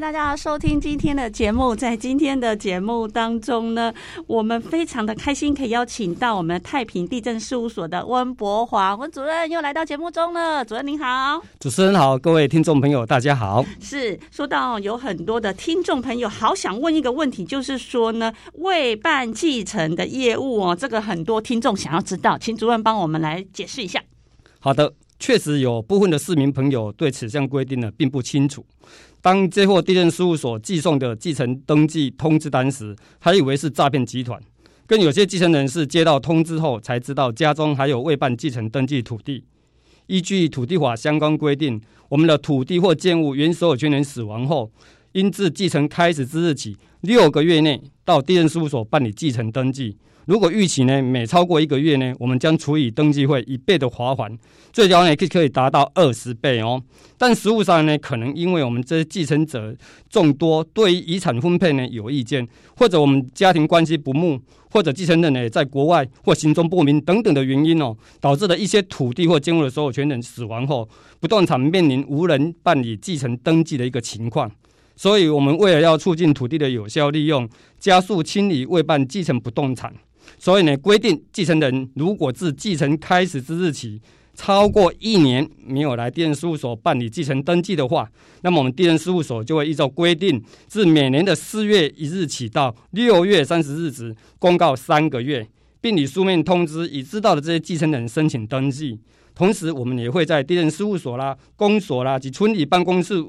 迎大家收听今天的节目。在今天的节目当中呢，我们非常的开心，可以邀请到我们太平地震事务所的温博华温主任又来到节目中了。主任您好，主持人好，各位听众朋友大家好。是说到有很多的听众朋友好想问一个问题，就是说呢，未办继承的业务哦，这个很多听众想要知道，请主任帮我们来解释一下。好的，确实有部分的市民朋友对此项规定呢并不清楚。当接获地政事务所寄送的继承登记通知单时，还以为是诈骗集团。更有些继承人是接到通知后才知道家中还有未办继承登记土地。依据土地法相关规定，我们的土地或建物原所有权人死亡后，应自继承开始之日起六个月内到地政事务所办理继承登记。如果逾期呢，每超过一个月呢，我们将处以登记费一倍的罚款，最高呢可可以达到二十倍哦。但实务上呢，可能因为我们这些继承者众多，对于遗产分配呢有意见，或者我们家庭关系不睦，或者继承人呢在国外或行踪不明等等的原因哦，导致了一些土地或建物的所有权人死亡后，不动产面临无人办理继承登记的一个情况。所以，我们为了要促进土地的有效利用，加速清理未办继承不动产。所以呢，规定继承人如果自继承开始之日起超过一年没有来地政事务所办理继承登记的话，那么我们地政事务所就会依照规定，自每年的四月一日起到六月三十日止公告三个月，并以书面通知已知道的这些继承人申请登记。同时，我们也会在地政事务所啦、公所啦及村里办公室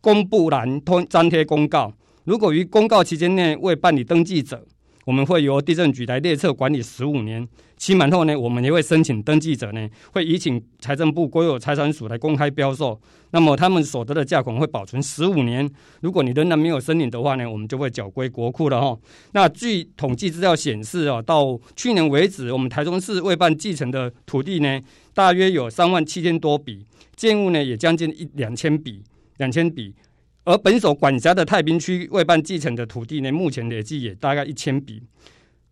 公布栏通张贴公告。如果于公告期间内未办理登记者，我们会由地政局来列册管理十五年，期满后呢，我们也会申请登记者呢，会移请财政部国有财产署来公开标售，那么他们所得的价款会保存十五年。如果你仍然没有申领的话呢，我们就会缴归国库了哈。那据统计资料显示啊，到去年为止，我们台中市未办继承的土地呢，大约有三万七千多笔，建物呢也将近一两千笔，两千笔。而本所管辖的太平区未办继承的土地呢，目前累计也大概一千笔，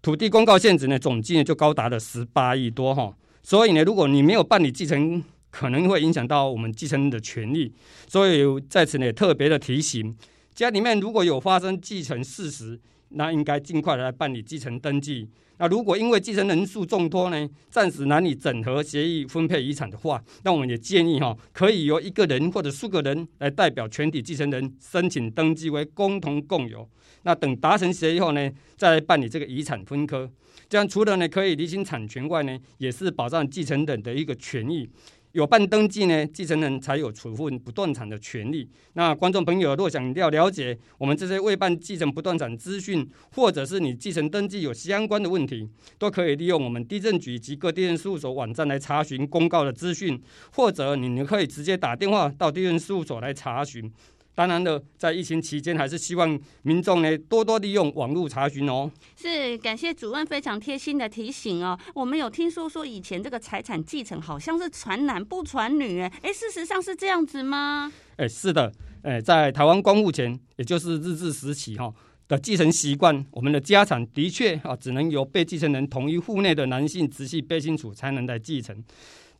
土地公告限制呢，总计呢就高达了十八亿多哈。所以呢，如果你没有办理继承，可能会影响到我们继承人的权利。所以在此呢，特别的提醒，家里面如果有发生继承事实，那应该尽快来办理继承登记。那如果因为继承人数众多呢，暂时难以整合协议分配遗产的话，那我们也建议哈，可以由一个人或者数个人来代表全体继承人申请登记为共同共有。那等达成协议后呢，再来办理这个遗产分割。这样除了呢可以厘清产权外呢，也是保障继承人的一个权益。有办登记呢，继承人才有处分不动产的权利。那观众朋友若想要了解我们这些未办继承不动产资讯，或者是你继承登记有相关的问题，都可以利用我们地震局及各地震事务所网站来查询公告的资讯，或者你可以直接打电话到地震事务所来查询。当然了，在疫情期间，还是希望民众呢多多利用网络查询哦。是，感谢主任非常贴心的提醒哦。我们有听说说以前这个财产继承好像是传男不传女，哎，哎，事实上是这样子吗？哎，是的，哎，在台湾光复前，也就是日治时期哈的继承习惯，我们的家产的确啊只能由被继承人同一户内的男性直系卑亲属才能来继承。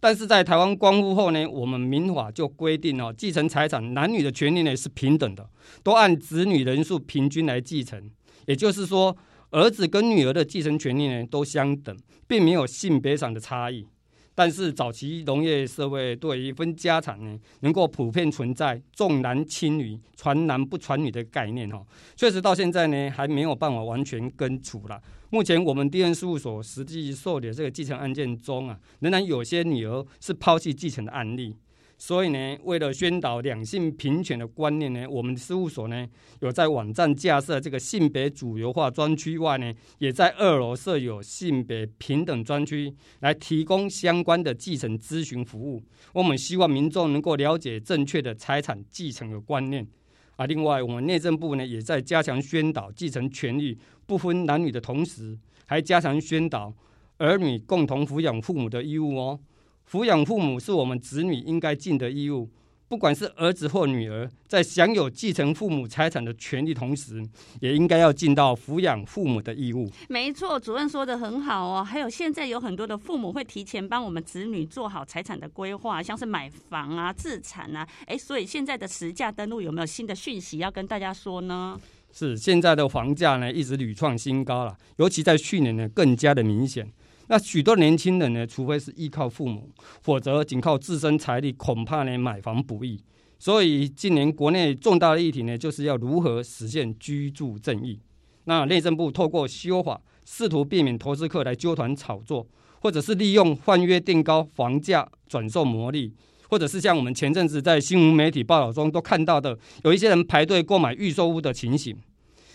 但是在台湾光复后呢，我们民法就规定哦，继承财产男女的权利呢是平等的，都按子女人数平均来继承。也就是说，儿子跟女儿的继承权利呢都相等，并没有性别上的差异。但是早期农业社会对于分家产呢，能够普遍存在重男轻女、传男不传女的概念哈，确实到现在呢还没有办法完全根除了。目前我们地政事务所实际受理的这个继承案件中啊，仍然有些女儿是抛弃继承的案例。所以呢，为了宣导两性平权的观念呢，我们事务所呢有在网站架设这个性别主流化专区外呢，也在二楼设有性别平等专区，来提供相关的继承咨询服务。我们希望民众能够了解正确的财产继承的观念啊。另外，我们内政部呢也在加强宣导继承权利不分男女的同时，还加强宣导儿女共同抚养父母的义务哦。抚养父母是我们子女应该尽的义务。不管是儿子或女儿，在享有继承父母财产的权利同时，也应该要尽到抚养父母的义务。没错，主任说的很好哦。还有现在有很多的父母会提前帮我们子女做好财产的规划，像是买房啊、自产啊。哎，所以现在的实价登录有没有新的讯息要跟大家说呢？是，现在的房价呢一直屡创新高了，尤其在去年呢更加的明显。那许多年轻人呢，除非是依靠父母，否则仅靠自身财力，恐怕呢买房不易。所以今年国内重大的议题呢，就是要如何实现居住正义。那内政部透过修法，试图避免投资客来揪团炒作，或者是利用换约定高房价转售牟利，或者是像我们前阵子在新闻媒体报道中都看到的，有一些人排队购买预售屋的情形，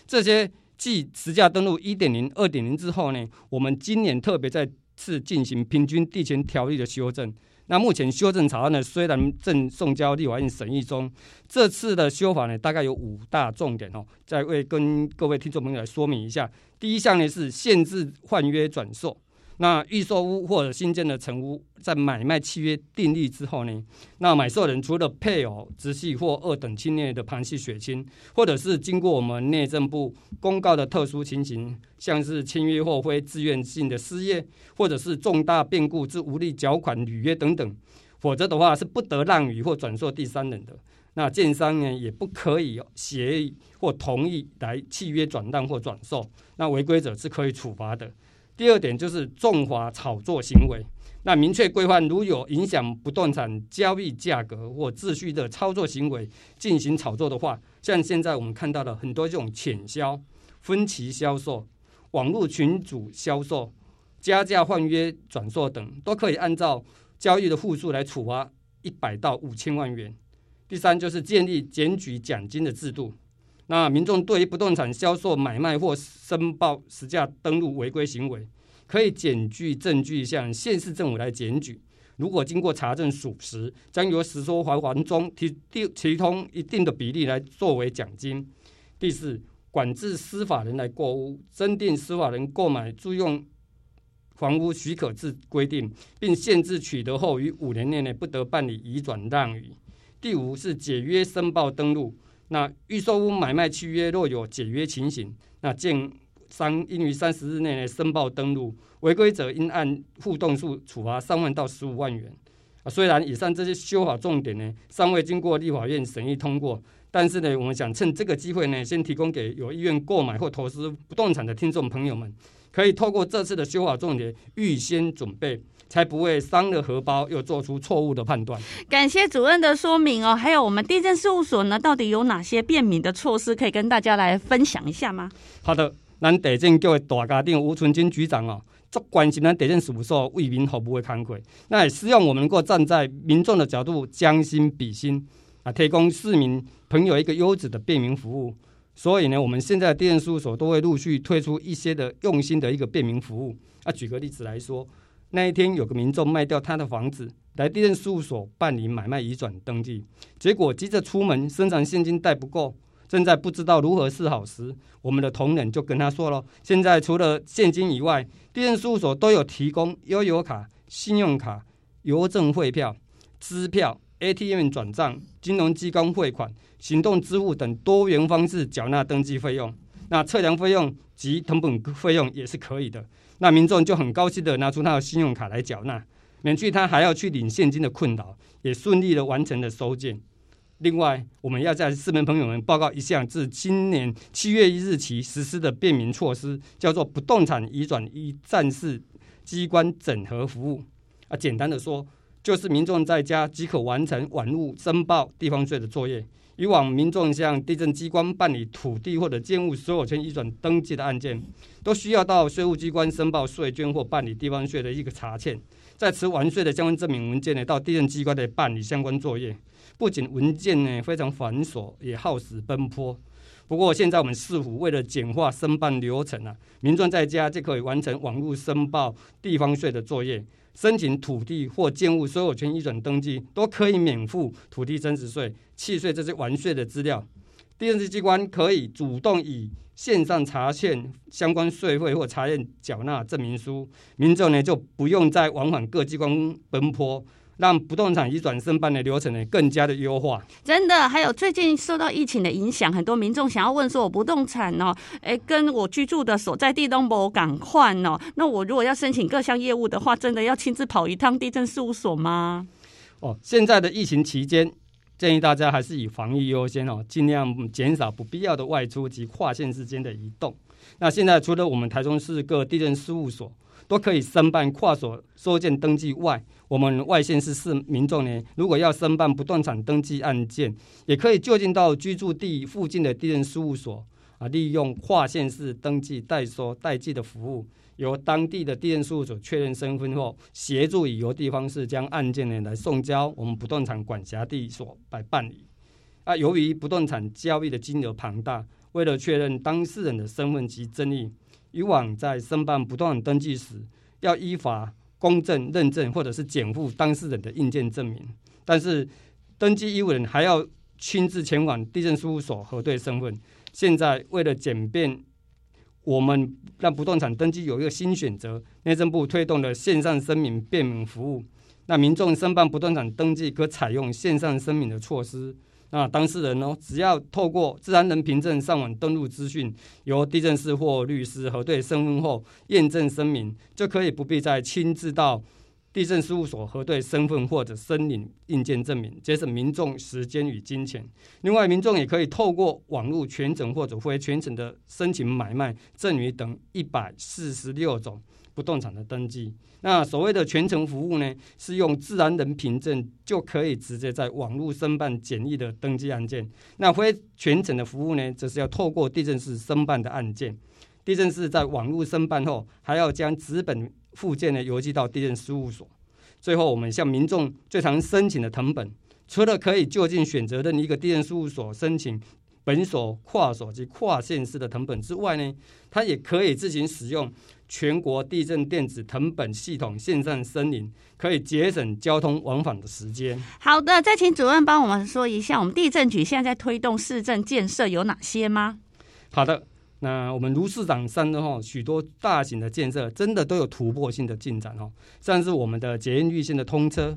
这些。继实价登录一点零、二点零之后呢，我们今年特别再次进行平均地权条例的修正。那目前修正草案呢，虽然正送交立法院审议中，这次的修法呢，大概有五大重点哦，再为跟各位听众朋友来说明一下。第一项呢是限制换约转售。那预售屋或者新建的成屋，在买卖契约订立之后呢，那买受人除了配偶、直系或二等亲内的旁系血亲，或者是经过我们内政部公告的特殊情形，像是签约或非自愿性的失业，或者是重大变故之无力缴款履约等等，否则的话是不得让与或转售第三人的。那建商呢，也不可以协议或同意来契约转让或转售，那违规者是可以处罚的。第二点就是重罚炒作行为，那明确规范，如有影响不动产交易价格或秩序的操作行为进行炒作的话，像现在我们看到的很多这种潜销、分期销售、网络群组销售、加价换约转售等，都可以按照交易的户数来处罚一百到五千万元。第三就是建立检举奖金的制度。那民众对于不动产销售、买卖或申报实价登录违规行为，可以检具证据向县市政府来检举。如果经过查证属实，将由实收还还中提提提供一定的比例来作为奖金。第四，管制司法人来购屋，增订司法人购买租用房屋许可制规定，并限制取得后于五年内内不得办理移转让与。第五是解约申报登录。那预售屋买卖契约若有解约情形，那建商应于三十日内申报登录，违规者应按户栋数处罚三万到十五万元。啊，虽然以上这些修法重点呢尚未经过立法院审议通过，但是呢，我们想趁这个机会呢，先提供给有意愿购买或投资不动产的听众朋友们，可以透过这次的修法重点预先准备。才不会伤了荷包，又做出错误的判断。感谢主任的说明哦。还有我们地震事务所呢，到底有哪些便民的措施可以跟大家来分享一下吗？好的，咱地政局的大家长吴春金局长哦，足关心咱地政事务所为民服务的慷慨，那也希望我们能够站在民众的角度，将心比心啊，提供市民朋友一个优质的便民服务。所以呢，我们现在的地政事务所都会陆续推出一些的用心的一个便民服务啊。举个例子来说。那一天，有个民众卖掉他的房子，来地政事务所办理买卖移转登记，结果急着出门，身上现金带不够，正在不知道如何是好时，我们的同仁就跟他说了：现在除了现金以外，地政事务所都有提供悠游卡、信用卡、邮政汇票、支票、ATM 转账、金融机关汇款、行动支付等多元方式缴纳登记费用，那测量费用及成本费用也是可以的。那民众就很高兴的拿出他的信用卡来缴纳，免去他还要去领现金的困扰，也顺利的完成了收件。另外，我们要在市民朋友们报告一项自今年七月一日起实施的便民措施，叫做不动产移转一站式机关整合服务。啊，简单的说，就是民众在家即可完成网络申报地方税的作业。以往民众向地政机关办理土地或者建物所有权移转登记的案件，都需要到税务机关申报税捐或办理地方税的一个查欠，在持完税的相关证明文件呢，到地政机关来办理相关作业。不仅文件呢非常繁琐，也耗时奔波。不过现在我们市府为了简化申办流程啊，民众在家就可以完成网络申报地方税的作业。申请土地或建物所有权移转登记，都可以免付土地增值税、契税这些完税的资料。地政机关可以主动以线上查欠相关税费或查验缴纳证明书，民众呢就不用再往返各机关奔波。让不动产移转申办的流程呢更加的优化。真的，还有最近受到疫情的影响，很多民众想要问说，我不动产哦，哎，跟我居住的所在地都某赶快哦，那我如果要申请各项业务的话，真的要亲自跑一趟地震事务所吗？哦，现在的疫情期间，建议大家还是以防疫优先哦，尽量减少不必要的外出及跨县之间的移动。那现在除了我们台中市各地震事务所都可以申办跨所收件登记外，我们外县市市民众呢，如果要申办不动产登记案件，也可以就近到居住地附近的地政事务所啊，利用跨县市登记代收代寄的服务，由当地的地政事务所确认身份后，协助以邮递方式将案件呢来送交我们不动产管辖地所来办理。啊，由于不动产交易的金额庞大，为了确认当事人的身份及争议，以往在申办不动产登记时，要依法。公证、认证或者是检附当事人的印鉴证明，但是登记义务人还要亲自前往地政事务所核对身份。现在为了简便我们让不动产登记有一个新选择，内政部推动了线上声明便民服务，那民众申办不动产登记可采用线上声明的措施。那当事人呢，只要透过自然人凭证上网登录资讯，由地政士或律师核对身份后验证声明，就可以不必再亲自到地震事务所核对身份或者申领硬件证明，节省民众时间与金钱。另外，民众也可以透过网络全程或者非全程的申请买卖、赠与等一百四十六种不动产的登记。那所谓的全程服务呢，是用自然人凭证就可以直接在网络申办简易的登记案件。那非全程的服务呢，则是要透过地政士申办的案件。地政士在网络申办后，还要将纸本附件呢邮寄到地政事务所。最后，我们向民众最常申请的謄本，除了可以就近选择任一个地政事务所申请本所、跨所及跨县市的謄本之外呢，它也可以自行使用。全国地震电子藤本系统线上申领，可以节省交通往返的时间。好的，再请主任帮我们说一下，我们地震局现在在推动市政建设有哪些吗？好的，那我们卢市长说的哈，许多大型的建设真的都有突破性的进展哦，像是我们的捷运绿线的通车，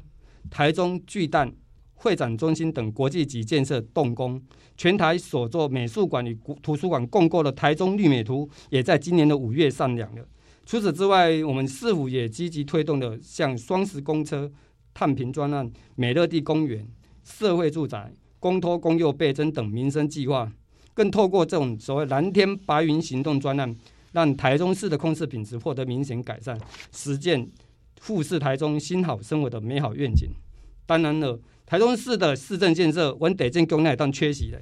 台中巨蛋会展中心等国际级建设动工，全台所做美术馆与图书馆共构的台中绿美图，也在今年的五月上梁了。除此之外，我们市府也积极推动了像双十公车、碳平专案、美乐地公园、社会住宅、公托公幼倍增等民生计划，更透过这种所谓蓝天白云行动专案，让台中市的空气品质获得明显改善，实践富士台中新好生活的美好愿景。当然了，台中市的市政建设，我得建工那一段缺席了，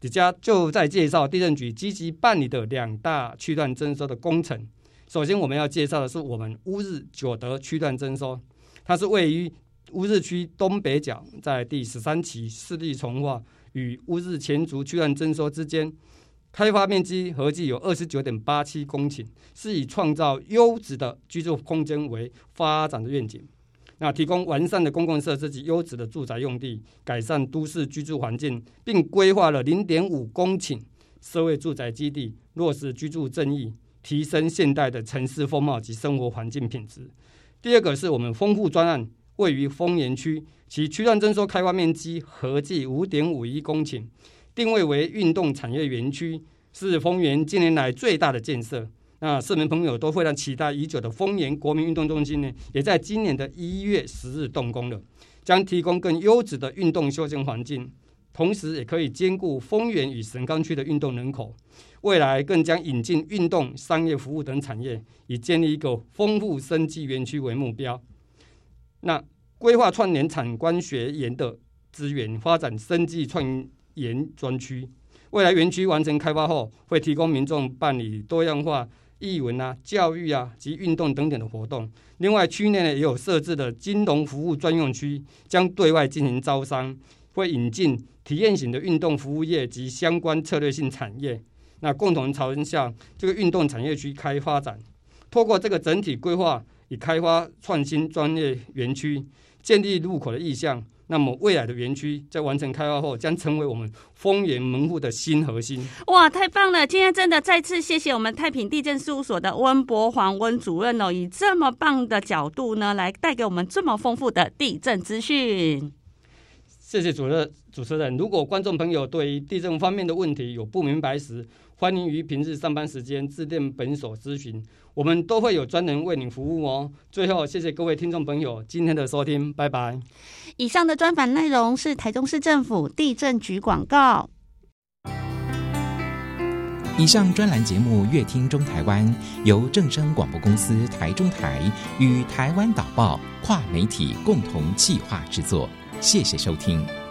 底下就在介绍地政局积极办理的两大区段征收的工程。首先，我们要介绍的是我们乌日九德区段征收，它是位于乌日区东北角，在第十三期市地重划与乌日前竹区段征收之间，开发面积合计有二十九点八七公顷，是以创造优质的居住空间为发展的愿景。那提供完善的公共设施及优质的住宅用地，改善都市居住环境，并规划了零点五公顷社会住宅基地，落实居住正义。提升现代的城市风貌及生活环境品质。第二个是我们丰富专案，位于丰原区，其区段征收开发面积合计五点五一公顷，定位为运动产业园区，是丰原近年来最大的建设。那市民朋友都非常期待已久的丰原国民运动中心呢，也在今年的一月十日动工了，将提供更优质的运动休闲环境，同时也可以兼顾丰原与神冈区的运动人口。未来更将引进运动、商业服务等产业，以建立一个丰富生机园区为目标。那规划串联产官学研的资源，发展生技创研专区。未来园区完成开发后，会提供民众办理多样化艺文啊、教育啊及运动等等的活动。另外，区内呢也有设置的金融服务专用区，将对外进行招商，会引进体验型的运动服务业及相关策略性产业。那共同朝向这个运动产业区开发展，透过这个整体规划与开发创新专业园区，建立入口的意向。那么未来的园区在完成开发后，将成为我们丰原门户的新核心。哇，太棒了！今天真的再次谢谢我们太平地政事务所的温博煌温主任哦，以这么棒的角度呢，来带给我们这么丰富的地政资讯。谢谢主任主持人。如果观众朋友对于地震方面的问题有不明白时，欢迎于平日上班时间致电本所咨询，我们都会有专人为您服务哦。最后，谢谢各位听众朋友今天的收听，拜拜。以上的专访内容是台中市政府地震局广告。以上专栏节目《乐听中台湾》由正声广播公司台中台与台湾导报跨媒体共同企划制作，谢谢收听。